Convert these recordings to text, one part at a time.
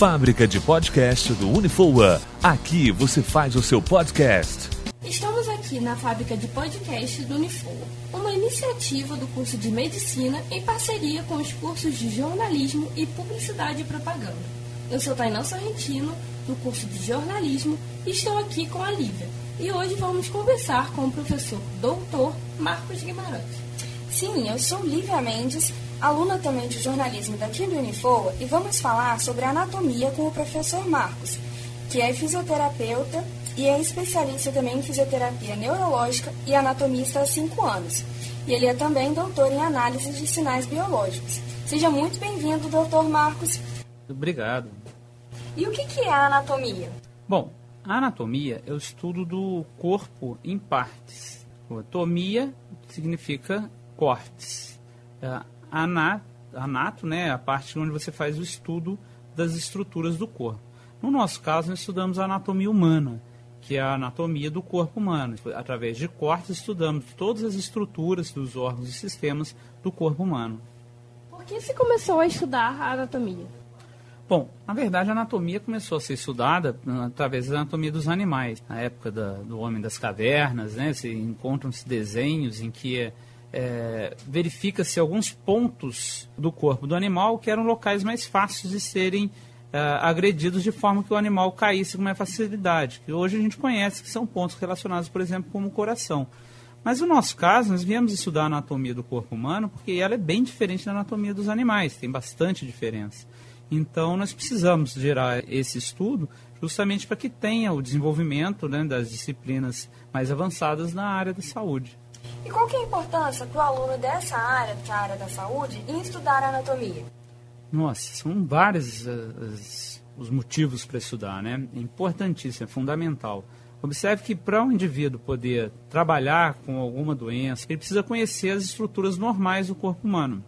Fábrica de podcast do Unifoa. Aqui você faz o seu podcast. Estamos aqui na fábrica de podcast do Unifoa, uma iniciativa do curso de Medicina em parceria com os cursos de Jornalismo e Publicidade e Propaganda. Eu sou Tainá Sorrentino, do curso de Jornalismo, e estou aqui com a Lívia. E hoje vamos conversar com o professor doutor Marcos Guimarães. Sim, eu sou Lívia Mendes, aluna também de jornalismo daqui do Unifoa, e vamos falar sobre anatomia com o professor Marcos, que é fisioterapeuta e é especialista também em fisioterapia neurológica e anatomista há cinco anos. E ele é também doutor em análise de sinais biológicos. Seja muito bem-vindo, doutor Marcos. Obrigado. E o que é a anatomia? Bom, a anatomia é o estudo do corpo em partes. Anatomia significa cortes. É, anat, anato, né, é a parte onde você faz o estudo das estruturas do corpo. No nosso caso, nós estudamos a anatomia humana, que é a anatomia do corpo humano. Através de cortes, estudamos todas as estruturas dos órgãos e sistemas do corpo humano. Por que se começou a estudar a anatomia? Bom, na verdade a anatomia começou a ser estudada ah, através da anatomia dos animais. Na época da, do homem das cavernas, né, se encontram-se desenhos em que é, verifica-se alguns pontos do corpo do animal que eram locais mais fáceis de serem é, agredidos de forma que o animal caísse com mais facilidade. Que hoje a gente conhece que são pontos relacionados, por exemplo, como o coração. Mas no nosso caso, nós viemos estudar a anatomia do corpo humano porque ela é bem diferente da anatomia dos animais, tem bastante diferença. Então, nós precisamos gerar esse estudo justamente para que tenha o desenvolvimento né, das disciplinas mais avançadas na área da saúde. E qual que é a importância para o aluno dessa área, que é a área da saúde, em estudar anatomia? Nossa, são vários as, os motivos para estudar, né? É importantíssimo, é fundamental. Observe que para um indivíduo poder trabalhar com alguma doença, ele precisa conhecer as estruturas normais do corpo humano.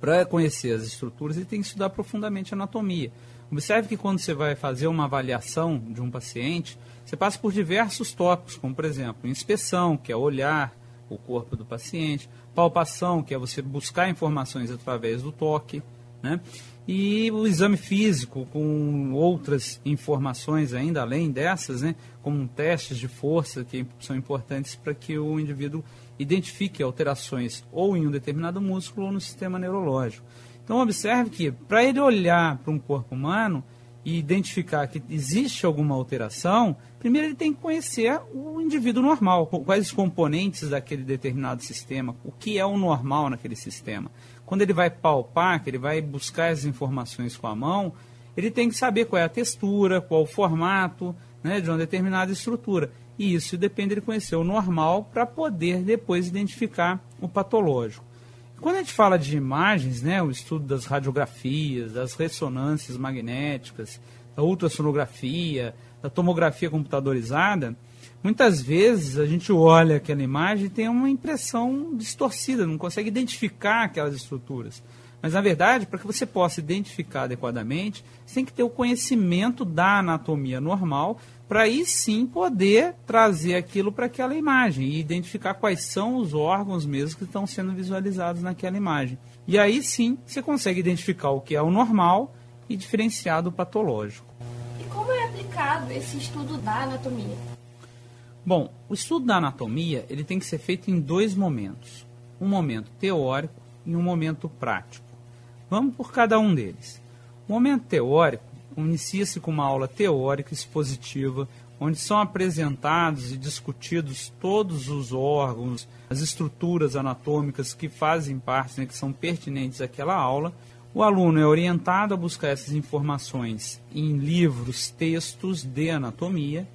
Para conhecer as estruturas, ele tem que estudar profundamente anatomia. Observe que quando você vai fazer uma avaliação de um paciente, você passa por diversos tópicos, como por exemplo, inspeção, que é olhar o corpo do paciente, palpação, que é você buscar informações através do toque, né? E o exame físico, com outras informações ainda além dessas, né? como testes de força, que são importantes para que o indivíduo identifique alterações ou em um determinado músculo ou no sistema neurológico. Então, observe que para ele olhar para um corpo humano e identificar que existe alguma alteração, primeiro ele tem que conhecer o indivíduo normal, quais os componentes daquele determinado sistema, o que é o normal naquele sistema. Quando ele vai palpar, que ele vai buscar as informações com a mão, ele tem que saber qual é a textura, qual o formato né, de uma determinada estrutura. E isso depende de conhecer o normal para poder depois identificar o patológico. Quando a gente fala de imagens, né, o estudo das radiografias, das ressonâncias magnéticas, da ultrassonografia, da tomografia computadorizada, muitas vezes a gente olha aquela imagem e tem uma impressão distorcida, não consegue identificar aquelas estruturas. Mas, na verdade, para que você possa identificar adequadamente, você tem que ter o conhecimento da anatomia normal para aí sim poder trazer aquilo para aquela imagem e identificar quais são os órgãos mesmo que estão sendo visualizados naquela imagem. E aí sim você consegue identificar o que é o normal e diferenciar do patológico. Aplicado esse estudo da anatomia? Bom, o estudo da anatomia ele tem que ser feito em dois momentos: um momento teórico e um momento prático. Vamos por cada um deles. O momento teórico inicia-se com uma aula teórica expositiva, onde são apresentados e discutidos todos os órgãos, as estruturas anatômicas que fazem parte, né, que são pertinentes àquela aula. O aluno é orientado a buscar essas informações em livros, textos de anatomia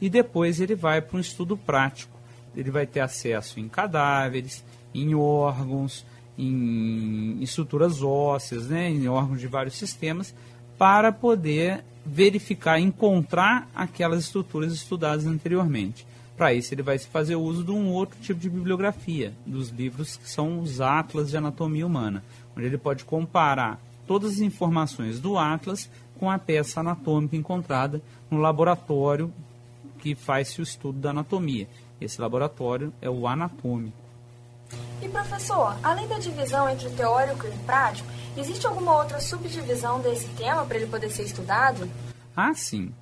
e depois ele vai para um estudo prático. Ele vai ter acesso em cadáveres, em órgãos, em estruturas ósseas, né, em órgãos de vários sistemas, para poder verificar, encontrar aquelas estruturas estudadas anteriormente. Para isso, ele vai fazer uso de um outro tipo de bibliografia, dos livros que são os atlas de anatomia humana, onde ele pode comparar todas as informações do atlas com a peça anatômica encontrada no laboratório que faz o estudo da anatomia. Esse laboratório é o anatômico. E professor, além da divisão entre o teórico e o prático, Existe alguma outra subdivisão desse tema para ele poder ser estudado? Ah, sim.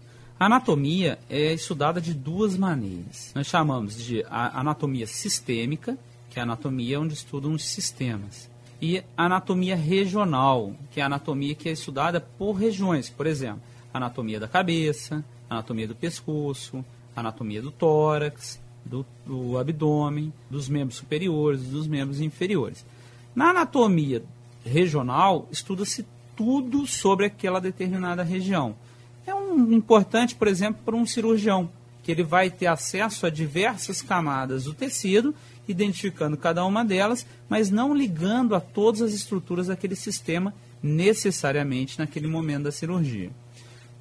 A anatomia é estudada de duas maneiras. Nós chamamos de anatomia sistêmica, que é a anatomia onde estudam os sistemas, e anatomia regional, que é a anatomia que é estudada por regiões. Por exemplo, anatomia da cabeça, anatomia do pescoço, anatomia do tórax, do, do abdômen, dos membros superiores, dos membros inferiores. Na anatomia regional, estuda-se tudo sobre aquela determinada região é um importante, por exemplo, para um cirurgião, que ele vai ter acesso a diversas camadas do tecido, identificando cada uma delas, mas não ligando a todas as estruturas daquele sistema necessariamente naquele momento da cirurgia.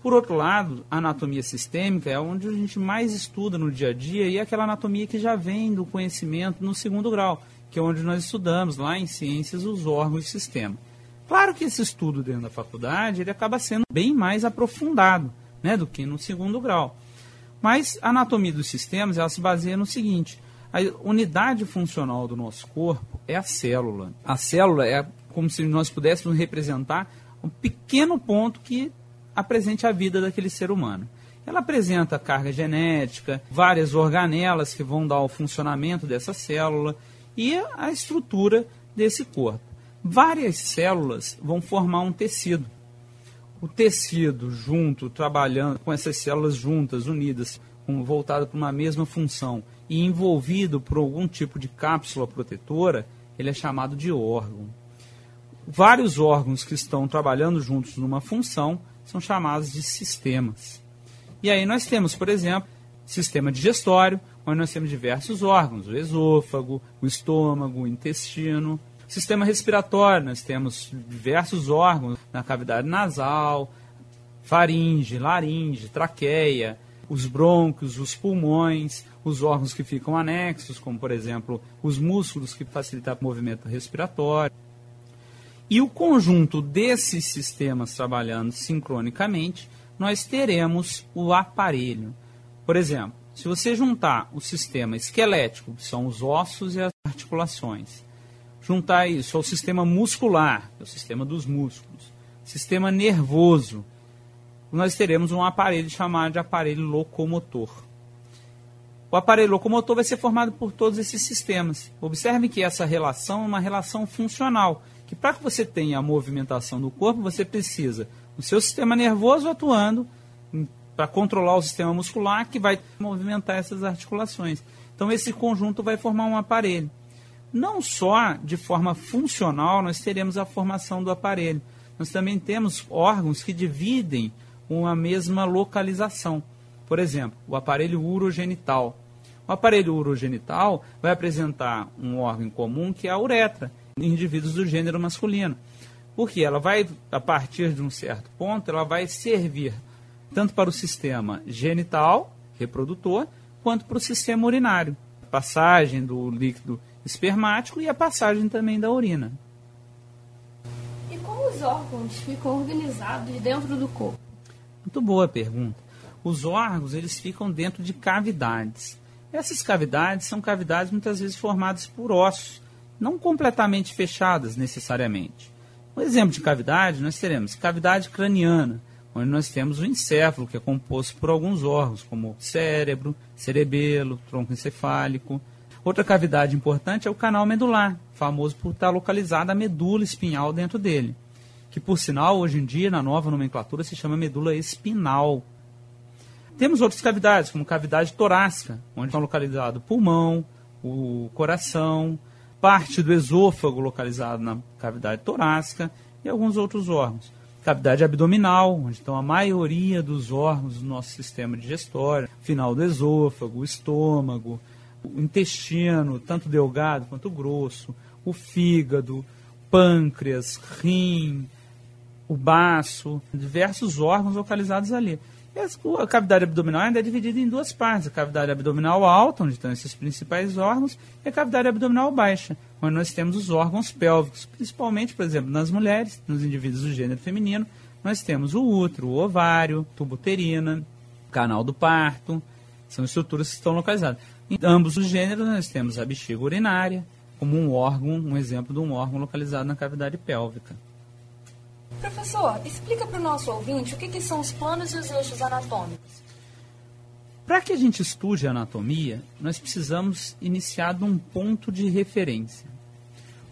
Por outro lado, a anatomia sistêmica é onde a gente mais estuda no dia a dia e é aquela anatomia que já vem do conhecimento no segundo grau, que é onde nós estudamos lá em ciências os órgãos e sistema. Claro que esse estudo dentro da faculdade ele acaba sendo bem mais aprofundado né, do que no segundo grau. Mas a anatomia dos sistemas ela se baseia no seguinte: a unidade funcional do nosso corpo é a célula. A célula é como se nós pudéssemos representar um pequeno ponto que apresente a vida daquele ser humano. Ela apresenta carga genética, várias organelas que vão dar o funcionamento dessa célula e a estrutura desse corpo várias células vão formar um tecido. O tecido junto, trabalhando com essas células juntas, unidas, voltado para uma mesma função e envolvido por algum tipo de cápsula protetora, ele é chamado de órgão. Vários órgãos que estão trabalhando juntos numa função são chamados de sistemas. E aí nós temos, por exemplo, sistema digestório, onde nós temos diversos órgãos, o esôfago, o estômago, o intestino, Sistema respiratório, nós temos diversos órgãos na cavidade nasal, faringe, laringe, traqueia, os brônquios, os pulmões, os órgãos que ficam anexos, como por exemplo os músculos que facilitam o movimento respiratório. E o conjunto desses sistemas trabalhando sincronicamente, nós teremos o aparelho. Por exemplo, se você juntar o sistema esquelético, que são os ossos e as articulações, juntar isso ao sistema muscular, é o sistema dos músculos, sistema nervoso, nós teremos um aparelho chamado de aparelho locomotor. O aparelho locomotor vai ser formado por todos esses sistemas. Observe que essa relação é uma relação funcional, que para que você tenha a movimentação do corpo, você precisa do seu sistema nervoso atuando para controlar o sistema muscular que vai movimentar essas articulações. Então esse conjunto vai formar um aparelho. Não só de forma funcional nós teremos a formação do aparelho, nós também temos órgãos que dividem uma mesma localização. Por exemplo, o aparelho urogenital. O aparelho urogenital vai apresentar um órgão comum que é a uretra, em indivíduos do gênero masculino. Porque ela vai, a partir de um certo ponto, ela vai servir tanto para o sistema genital, reprodutor, quanto para o sistema urinário. Passagem do líquido espermático e a passagem também da urina. E como os órgãos ficam organizados dentro do corpo? Muito boa pergunta. Os órgãos eles ficam dentro de cavidades. Essas cavidades são cavidades muitas vezes formadas por ossos, não completamente fechadas necessariamente. Um exemplo de cavidade, nós teremos cavidade craniana, onde nós temos o encéfalo, que é composto por alguns órgãos, como cérebro, cerebelo, tronco encefálico, Outra cavidade importante é o canal medular, famoso por estar localizada a medula espinhal dentro dele, que por sinal hoje em dia na nova nomenclatura se chama medula espinal. Temos outras cavidades, como cavidade torácica, onde estão localizados o pulmão, o coração, parte do esôfago localizado na cavidade torácica e alguns outros órgãos. Cavidade abdominal, onde estão a maioria dos órgãos do nosso sistema digestório, final do esôfago, o estômago, o intestino, tanto delgado quanto grosso, o fígado, pâncreas, rim, o baço, diversos órgãos localizados ali. A cavidade abdominal ainda é dividida em duas partes: a cavidade abdominal alta, onde estão esses principais órgãos, e a cavidade abdominal baixa, onde nós temos os órgãos pélvicos, principalmente, por exemplo, nas mulheres, nos indivíduos do gênero feminino, nós temos o útero, o ovário, tubo uterina, canal do parto, são estruturas que estão localizadas. Em ambos os gêneros, nós temos a bexiga urinária como um órgão, um exemplo de um órgão localizado na cavidade pélvica. Professor, explica para o nosso ouvinte o que, que são os planos e os eixos anatômicos. Para que a gente estude a anatomia, nós precisamos iniciar de um ponto de referência.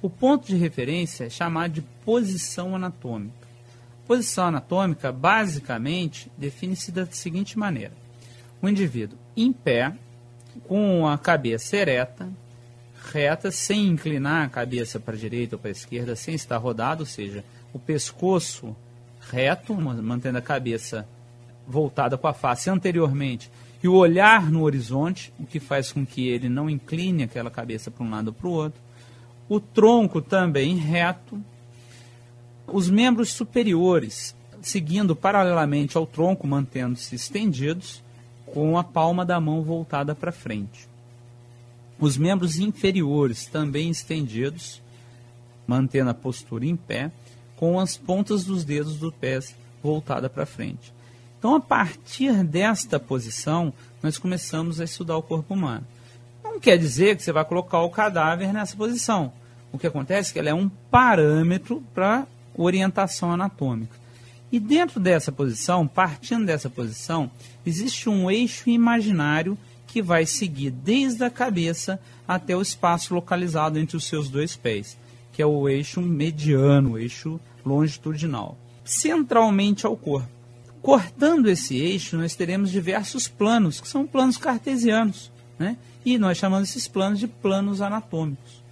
O ponto de referência é chamado de posição anatômica. Posição anatômica, basicamente, define-se da seguinte maneira: o indivíduo em pé, com a cabeça ereta, reta, sem inclinar a cabeça para a direita ou para a esquerda, sem estar rodado, ou seja, o pescoço reto, mantendo a cabeça voltada com a face anteriormente e o olhar no horizonte, o que faz com que ele não incline aquela cabeça para um lado ou para o outro. O tronco também reto. Os membros superiores seguindo paralelamente ao tronco, mantendo-se estendidos, com a palma da mão voltada para frente. Os membros inferiores também estendidos, mantendo a postura em pé, com as pontas dos dedos dos pés voltada para frente. Então, a partir desta posição, nós começamos a estudar o corpo humano. Não quer dizer que você vai colocar o cadáver nessa posição. O que acontece é que ela é um parâmetro para orientação anatômica. E dentro dessa posição, partindo dessa posição, existe um eixo imaginário que vai seguir desde a cabeça até o espaço localizado entre os seus dois pés, que é o eixo mediano, o eixo longitudinal, centralmente ao corpo. Cortando esse eixo, nós teremos diversos planos, que são planos cartesianos, né? e nós chamamos esses planos de planos anatômicos.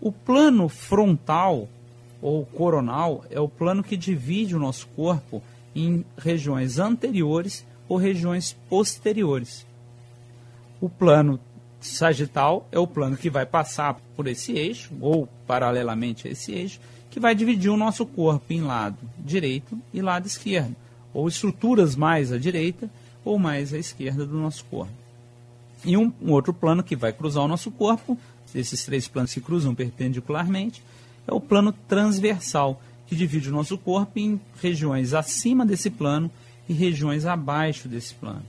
O plano frontal ou coronal é o plano que divide o nosso corpo em regiões anteriores ou regiões posteriores. O plano sagital é o plano que vai passar por esse eixo, ou paralelamente a esse eixo, que vai dividir o nosso corpo em lado direito e lado esquerdo, ou estruturas mais à direita ou mais à esquerda do nosso corpo. E um, um outro plano que vai cruzar o nosso corpo, esses três planos se cruzam perpendicularmente, é o plano transversal, que divide o nosso corpo em regiões acima desse plano e regiões abaixo desse plano.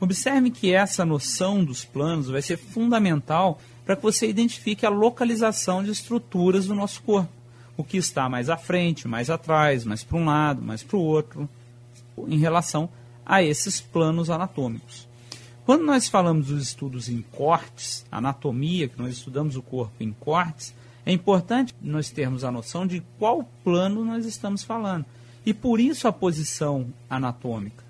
Observe que essa noção dos planos vai ser fundamental para que você identifique a localização de estruturas do nosso corpo. O que está mais à frente, mais atrás, mais para um lado, mais para o outro, em relação a esses planos anatômicos. Quando nós falamos dos estudos em cortes, anatomia, que nós estudamos o corpo em cortes, é importante nós termos a noção de qual plano nós estamos falando. E por isso a posição anatômica.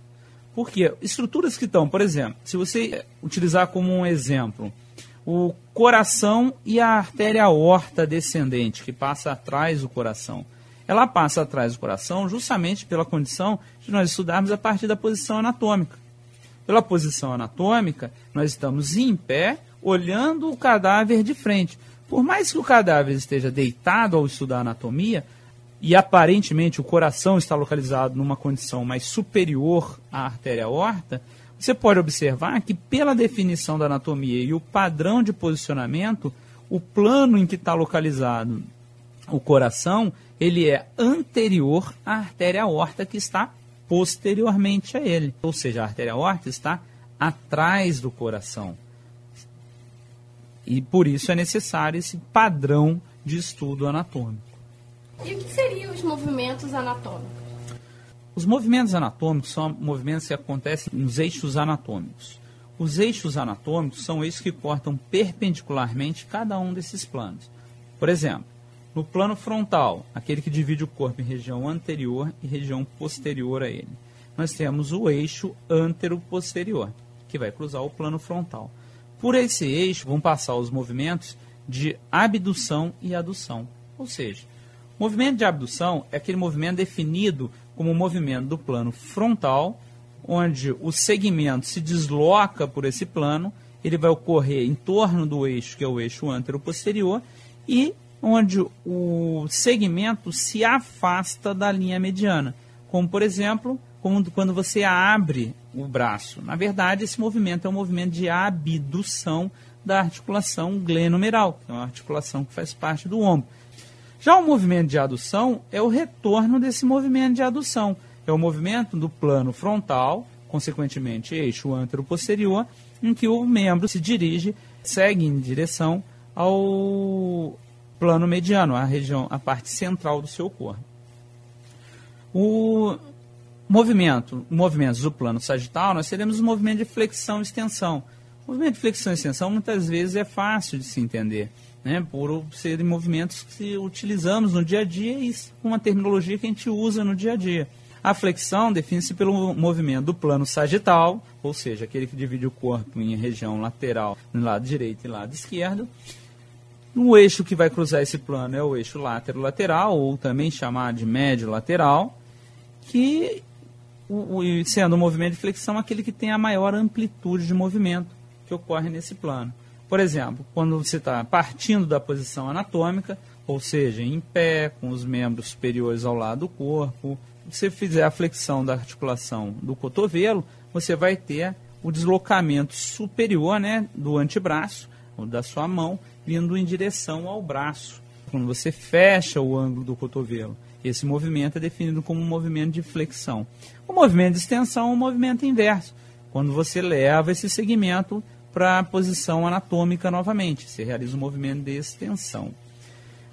Porque estruturas que estão, por exemplo, se você utilizar como um exemplo o coração e a artéria aorta descendente, que passa atrás do coração. Ela passa atrás do coração justamente pela condição de nós estudarmos a partir da posição anatômica. Pela posição anatômica, nós estamos em pé, olhando o cadáver de frente. Por mais que o cadáver esteja deitado ao estudar anatomia, e aparentemente o coração está localizado numa condição mais superior à artéria aorta, você pode observar que, pela definição da anatomia e o padrão de posicionamento, o plano em que está localizado o coração, ele é anterior à artéria aorta que está posteriormente a ele. Ou seja, a artéria aorta está atrás do coração. E por isso é necessário esse padrão de estudo anatômico. E o que seriam os movimentos anatômicos? Os movimentos anatômicos são movimentos que acontecem nos eixos anatômicos. Os eixos anatômicos são eixos que cortam perpendicularmente cada um desses planos. Por exemplo, no plano frontal, aquele que divide o corpo em região anterior e região posterior a ele, nós temos o eixo antero-posterior, que vai cruzar o plano frontal. Por esse eixo vão passar os movimentos de abdução e adução, ou seja, Movimento de abdução é aquele movimento definido como o movimento do plano frontal, onde o segmento se desloca por esse plano, ele vai ocorrer em torno do eixo, que é o eixo antero-posterior, e onde o segmento se afasta da linha mediana, como por exemplo, quando você abre o braço. Na verdade, esse movimento é um movimento de abdução da articulação glenomeral, que é uma articulação que faz parte do ombro. Já o movimento de adução é o retorno desse movimento de adução. É o movimento do plano frontal, consequentemente eixo antero-posterior, em que o membro se dirige, segue em direção ao plano mediano, a região, a parte central do seu corpo. O movimento, movimentos do plano sagital, nós teremos o movimento de flexão e extensão. O movimento de flexão e extensão muitas vezes é fácil de se entender, né, por serem movimentos que utilizamos no dia a dia e uma terminologia que a gente usa no dia a dia. A flexão define-se pelo movimento do plano sagital, ou seja, aquele que divide o corpo em região lateral, no lado direito e lado esquerdo. O eixo que vai cruzar esse plano é o eixo látero-lateral, ou também chamado de médio-lateral, que o, o, sendo o movimento de flexão aquele que tem a maior amplitude de movimento que ocorre nesse plano. Por exemplo, quando você está partindo da posição anatômica, ou seja, em pé, com os membros superiores ao lado do corpo, você fizer a flexão da articulação do cotovelo, você vai ter o deslocamento superior né, do antebraço, ou da sua mão, vindo em direção ao braço. Quando você fecha o ângulo do cotovelo, esse movimento é definido como um movimento de flexão. O movimento de extensão é um movimento inverso, quando você leva esse segmento para a posição anatômica novamente, você realiza um movimento de extensão.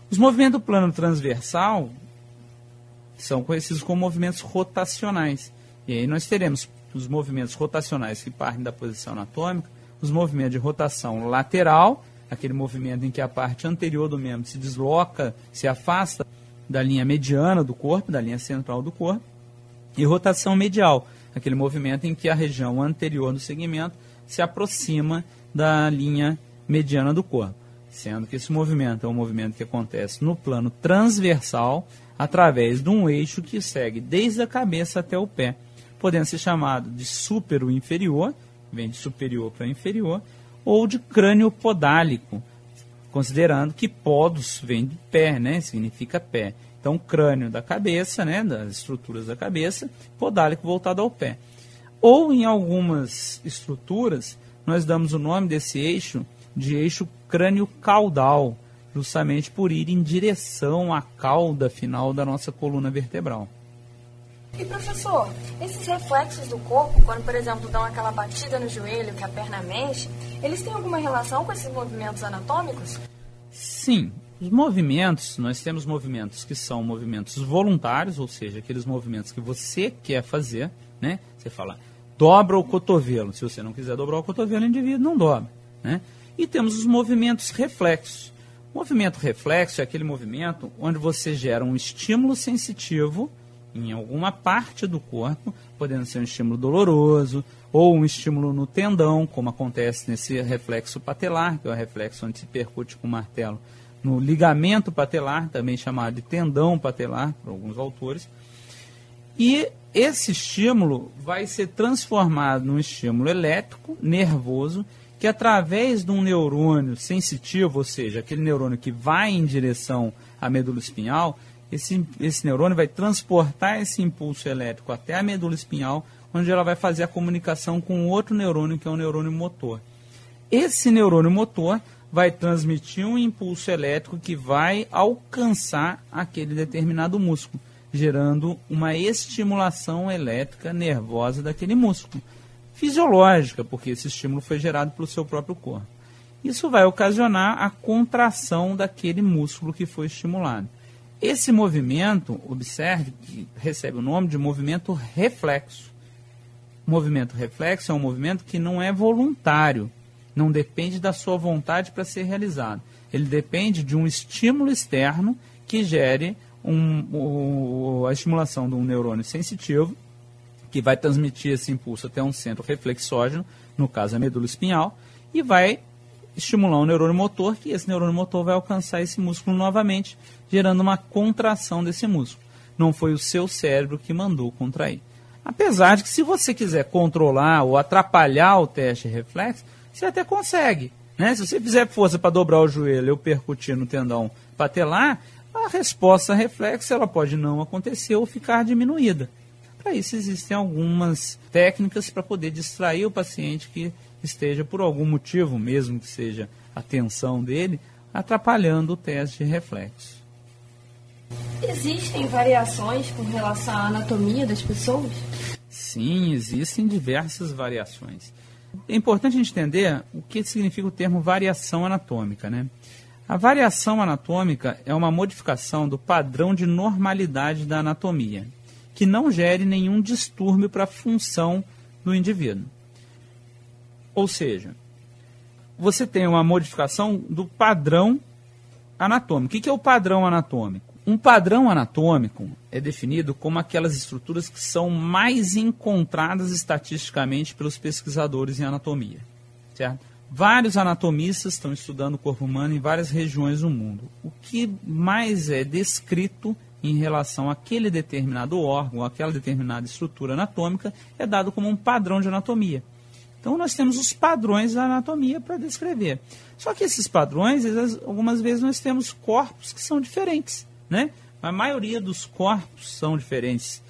Os movimentos do plano transversal são conhecidos como movimentos rotacionais. E aí nós teremos os movimentos rotacionais que partem da posição anatômica, os movimentos de rotação lateral, aquele movimento em que a parte anterior do membro se desloca, se afasta da linha mediana do corpo, da linha central do corpo, e rotação medial, aquele movimento em que a região anterior do segmento se aproxima da linha mediana do corpo, sendo que esse movimento é um movimento que acontece no plano transversal através de um eixo que segue desde a cabeça até o pé, podendo ser chamado de súpero inferior, vem de superior para inferior, ou de crânio podálico, considerando que podos vem de pé, né? Significa pé. Então, crânio da cabeça, né? Das estruturas da cabeça, podálico voltado ao pé. Ou em algumas estruturas, nós damos o nome desse eixo de eixo crânio-caudal, justamente por ir em direção à cauda final da nossa coluna vertebral. E professor, esses reflexos do corpo, quando por exemplo dão aquela batida no joelho que a perna mexe, eles têm alguma relação com esses movimentos anatômicos? Sim. Os movimentos, nós temos movimentos que são movimentos voluntários, ou seja, aqueles movimentos que você quer fazer, né? Você fala, dobra o cotovelo. Se você não quiser dobrar o cotovelo, o indivíduo não dobra, né? E temos os movimentos reflexos. O movimento reflexo é aquele movimento onde você gera um estímulo sensitivo em alguma parte do corpo, podendo ser um estímulo doloroso ou um estímulo no tendão, como acontece nesse reflexo patelar, que é o reflexo onde se percute com o martelo, no ligamento patelar, também chamado de tendão patelar, por alguns autores. E esse estímulo vai ser transformado num estímulo elétrico, nervoso, que através de um neurônio sensitivo, ou seja, aquele neurônio que vai em direção à medula espinhal, esse, esse neurônio vai transportar esse impulso elétrico até a medula espinhal, onde ela vai fazer a comunicação com outro neurônio, que é o neurônio motor. Esse neurônio motor vai transmitir um impulso elétrico que vai alcançar aquele determinado músculo, gerando uma estimulação elétrica nervosa daquele músculo. Fisiológica, porque esse estímulo foi gerado pelo seu próprio corpo. Isso vai ocasionar a contração daquele músculo que foi estimulado. Esse movimento, observe, que recebe o nome de movimento reflexo. Movimento reflexo é um movimento que não é voluntário, não depende da sua vontade para ser realizado. Ele depende de um estímulo externo que gere um, a estimulação de um neurônio sensitivo, que vai transmitir esse impulso até um centro reflexógeno, no caso a medula espinhal, e vai estimular um neurônio motor, que esse neurônio motor vai alcançar esse músculo novamente, gerando uma contração desse músculo. Não foi o seu cérebro que mandou contrair. Apesar de que se você quiser controlar ou atrapalhar o teste reflexo, você até consegue. Né? Se você fizer força para dobrar o joelho ou percutir no tendão patelar, a resposta reflexa ela pode não acontecer ou ficar diminuída. Para isso existem algumas técnicas para poder distrair o paciente que esteja por algum motivo, mesmo que seja a tensão dele, atrapalhando o teste de reflexo. Existem variações com relação à anatomia das pessoas? Sim, existem diversas variações. É importante a gente entender o que significa o termo variação anatômica, né? A variação anatômica é uma modificação do padrão de normalidade da anatomia, que não gere nenhum distúrbio para a função do indivíduo. Ou seja, você tem uma modificação do padrão anatômico. O que é o padrão anatômico? Um padrão anatômico é definido como aquelas estruturas que são mais encontradas estatisticamente pelos pesquisadores em anatomia. Certo? Vários anatomistas estão estudando o corpo humano em várias regiões do mundo. O que mais é descrito em relação àquele determinado órgão, àquela determinada estrutura anatômica, é dado como um padrão de anatomia. Então nós temos os padrões da anatomia para descrever. Só que esses padrões, algumas vezes nós temos corpos que são diferentes, né? A maioria dos corpos são diferentes.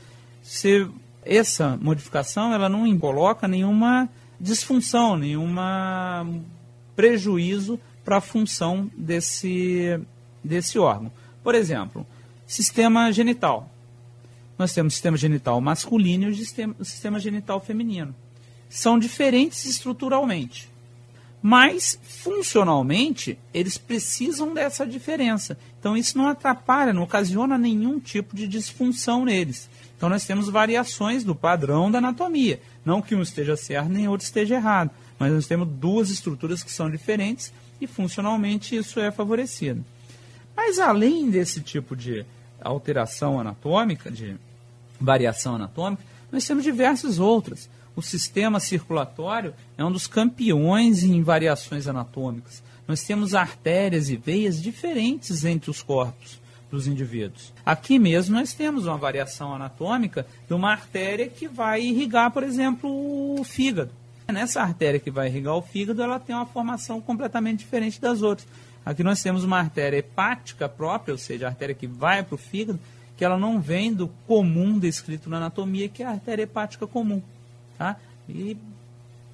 Se essa modificação ela não coloca nenhuma disfunção, nenhuma prejuízo para a função desse, desse órgão. Por exemplo, sistema genital. Nós temos sistema genital masculino e o sistema, o sistema genital feminino. São diferentes estruturalmente. Mas, funcionalmente, eles precisam dessa diferença. Então, isso não atrapalha, não ocasiona nenhum tipo de disfunção neles. Então, nós temos variações do padrão da anatomia. Não que um esteja certo nem outro esteja errado, mas nós temos duas estruturas que são diferentes e, funcionalmente, isso é favorecido. Mas, além desse tipo de alteração anatômica, de variação anatômica, nós temos diversas outras. O sistema circulatório é um dos campeões em variações anatômicas. Nós temos artérias e veias diferentes entre os corpos dos indivíduos. Aqui mesmo nós temos uma variação anatômica de uma artéria que vai irrigar, por exemplo, o fígado. Nessa artéria que vai irrigar o fígado, ela tem uma formação completamente diferente das outras. Aqui nós temos uma artéria hepática própria, ou seja, a artéria que vai para o fígado, que ela não vem do comum descrito na anatomia, que é a artéria hepática comum. Tá? E,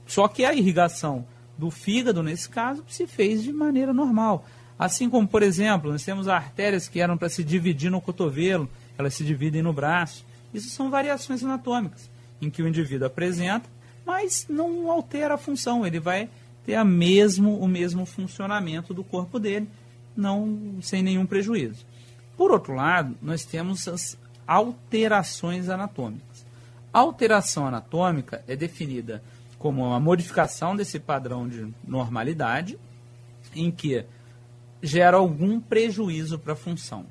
só que a irrigação do fígado, nesse caso, se fez de maneira normal. Assim como, por exemplo, nós temos artérias que eram para se dividir no cotovelo, elas se dividem no braço. Isso são variações anatômicas, em que o indivíduo apresenta, mas não altera a função, ele vai ter a mesmo, o mesmo funcionamento do corpo dele, não sem nenhum prejuízo. Por outro lado, nós temos as alterações anatômicas. Alteração anatômica é definida como uma modificação desse padrão de normalidade, em que gera algum prejuízo para a função.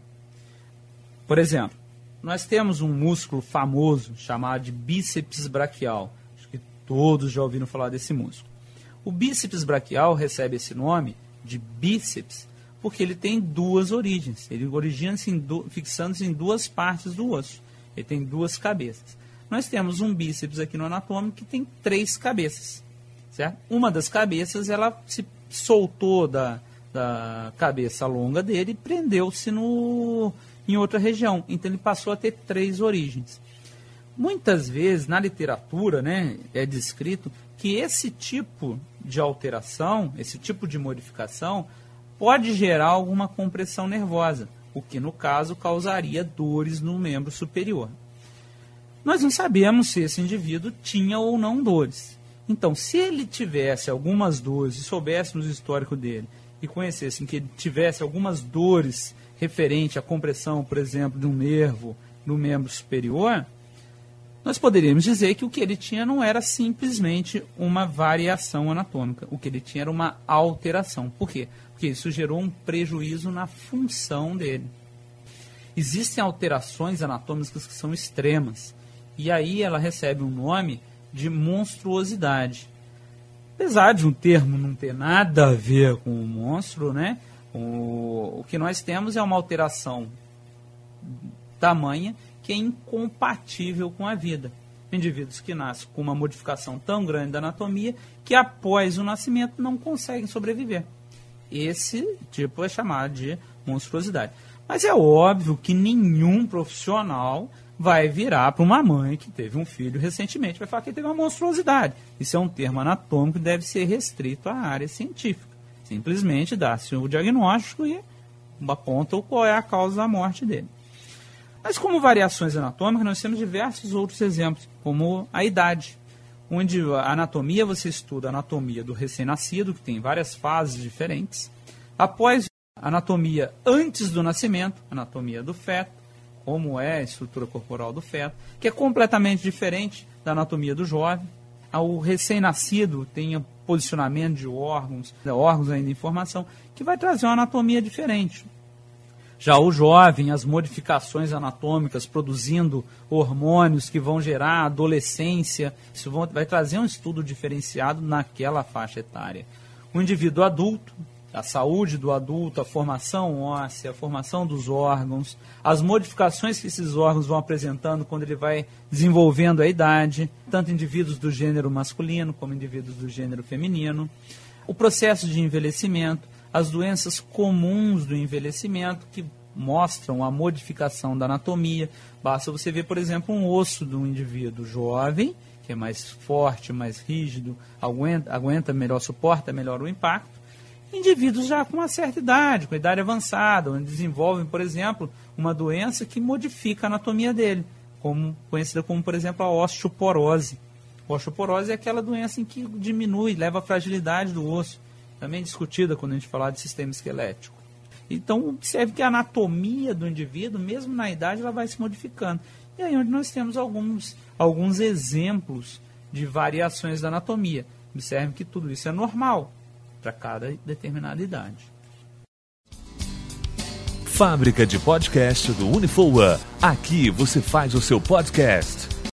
Por exemplo, nós temos um músculo famoso chamado de bíceps braquial. Acho que todos já ouviram falar desse músculo. O bíceps braquial recebe esse nome de bíceps porque ele tem duas origens. Ele origina-se fixando-se em duas partes do osso. Ele tem duas cabeças. Nós temos um bíceps aqui no anatômico que tem três cabeças. Certo? Uma das cabeças ela se soltou da, da cabeça longa dele e prendeu-se em outra região. Então ele passou a ter três origens. Muitas vezes na literatura né, é descrito que esse tipo de alteração, esse tipo de modificação, pode gerar alguma compressão nervosa, o que no caso causaria dores no membro superior. Nós não sabemos se esse indivíduo tinha ou não dores. Então, se ele tivesse algumas dores e soubéssemos o histórico dele e conhecessem que ele tivesse algumas dores referente à compressão, por exemplo, de um nervo no membro superior, nós poderíamos dizer que o que ele tinha não era simplesmente uma variação anatômica, o que ele tinha era uma alteração. Por quê? Porque isso gerou um prejuízo na função dele. Existem alterações anatômicas que são extremas, e aí ela recebe um nome de monstruosidade. Apesar de um termo não ter nada a ver com o monstro, né? O, o que nós temos é uma alteração tamanha que é incompatível com a vida. Indivíduos que nascem com uma modificação tão grande da anatomia que após o nascimento não conseguem sobreviver. Esse tipo é chamado de monstruosidade. Mas é óbvio que nenhum profissional vai virar para uma mãe que teve um filho recentemente vai falar que teve uma monstruosidade. Isso é um termo anatômico que deve ser restrito à área científica. Simplesmente dá-se o diagnóstico e aponta qual é a causa da morte dele. Mas como variações anatômicas, nós temos diversos outros exemplos, como a idade, onde a anatomia você estuda a anatomia do recém-nascido, que tem várias fases diferentes. Após a anatomia antes do nascimento, anatomia do feto, como é a estrutura corporal do feto, que é completamente diferente da anatomia do jovem. O recém-nascido tem posicionamento de órgãos, órgãos ainda em formação, que vai trazer uma anatomia diferente. Já o jovem, as modificações anatômicas produzindo hormônios que vão gerar adolescência, isso vai trazer um estudo diferenciado naquela faixa etária. O indivíduo adulto, a saúde do adulto, a formação óssea, a formação dos órgãos, as modificações que esses órgãos vão apresentando quando ele vai desenvolvendo a idade, tanto indivíduos do gênero masculino como indivíduos do gênero feminino, o processo de envelhecimento, as doenças comuns do envelhecimento que mostram a modificação da anatomia. Basta você ver, por exemplo, um osso de um indivíduo jovem, que é mais forte, mais rígido, aguenta, aguenta melhor, suporta melhor o impacto. Indivíduos já com uma certa idade, com idade avançada, onde desenvolvem, por exemplo, uma doença que modifica a anatomia dele, como, conhecida como, por exemplo, a osteoporose. A osteoporose é aquela doença em que diminui, leva à fragilidade do osso também discutida quando a gente falar de sistema esquelético. Então, observe que a anatomia do indivíduo, mesmo na idade, ela vai se modificando. E aí onde nós temos alguns, alguns exemplos de variações da anatomia. Observe que tudo isso é normal para cada determinada idade. Fábrica de podcast do Unifoa. Aqui você faz o seu podcast.